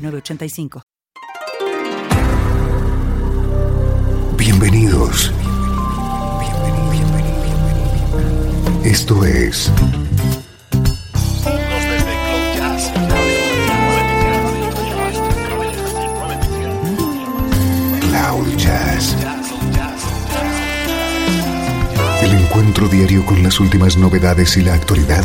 985. Bienvenidos. Esto es Cloud Jazz. El encuentro diario con las últimas novedades y la actualidad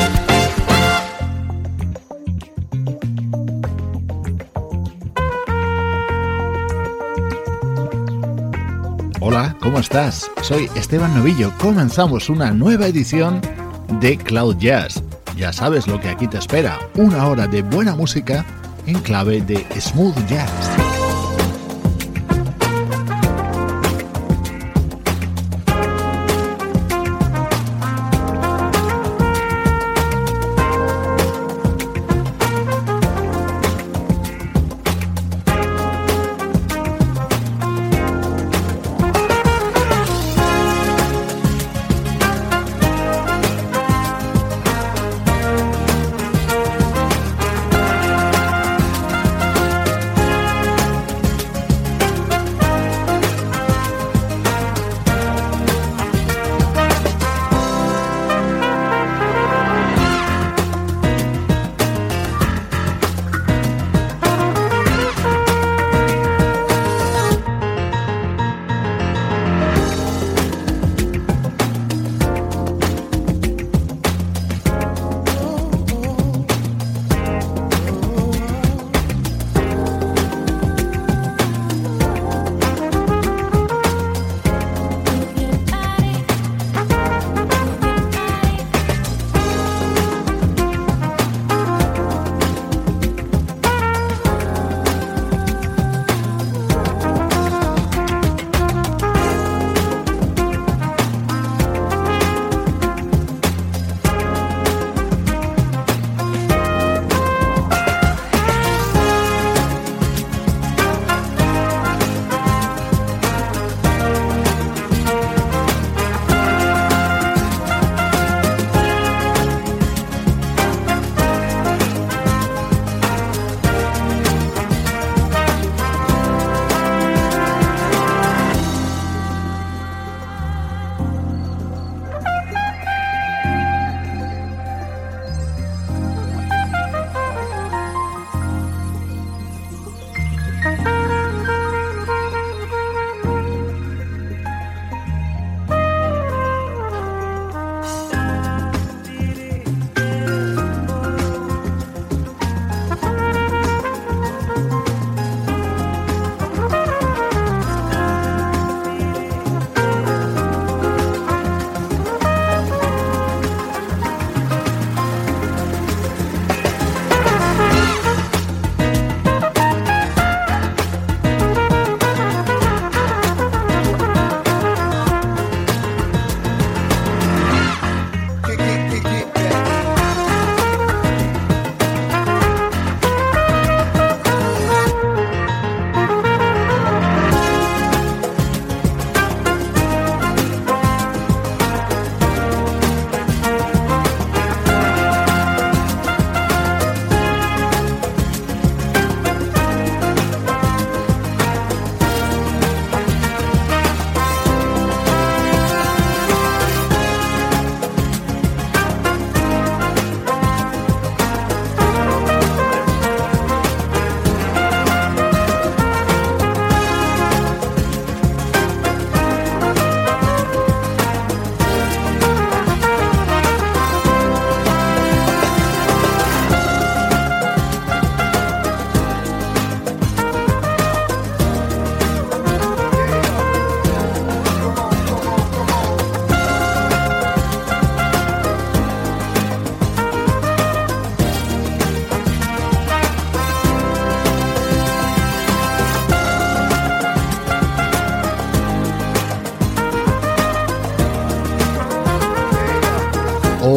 Hola, ¿cómo estás? Soy Esteban Novillo. Comenzamos una nueva edición de Cloud Jazz. Ya sabes lo que aquí te espera, una hora de buena música en clave de smooth jazz.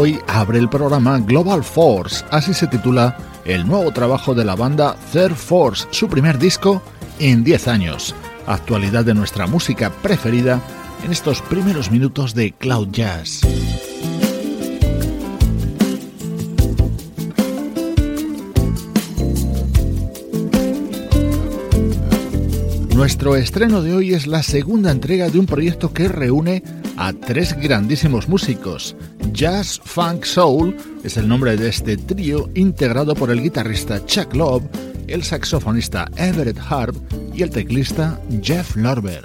Hoy abre el programa Global Force, así se titula el nuevo trabajo de la banda Third Force, su primer disco en 10 años. Actualidad de nuestra música preferida en estos primeros minutos de Cloud Jazz. Nuestro estreno de hoy es la segunda entrega de un proyecto que reúne a tres grandísimos músicos. Jazz Funk Soul es el nombre de este trío integrado por el guitarrista Chuck Love, el saxofonista Everett Harp y el teclista Jeff Lorber.